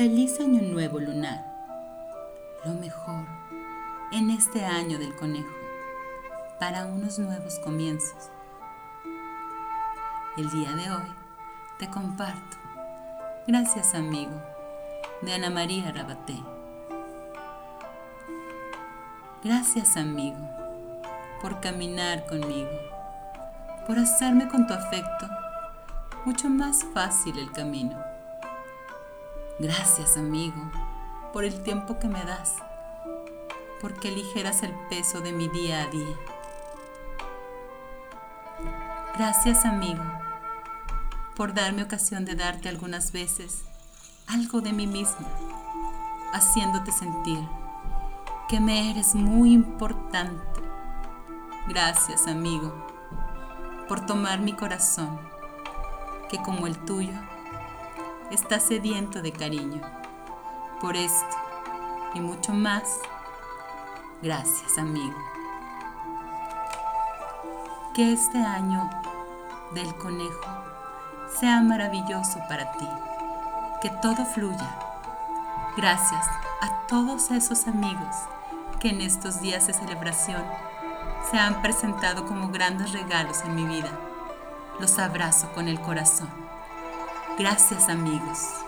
Feliz año nuevo lunar. Lo mejor en este año del conejo para unos nuevos comienzos. El día de hoy te comparto, gracias amigo, de Ana María Rabaté. Gracias amigo por caminar conmigo, por hacerme con tu afecto mucho más fácil el camino Gracias, amigo, por el tiempo que me das, porque aligeras el peso de mi día a día. Gracias, amigo, por darme ocasión de darte algunas veces algo de mí misma, haciéndote sentir que me eres muy importante. Gracias, amigo, por tomar mi corazón, que como el tuyo, está sediento de cariño. Por esto y mucho más, gracias amigo. Que este año del conejo sea maravilloso para ti. Que todo fluya. Gracias a todos esos amigos que en estos días de celebración se han presentado como grandes regalos en mi vida. Los abrazo con el corazón. Gracias amigos.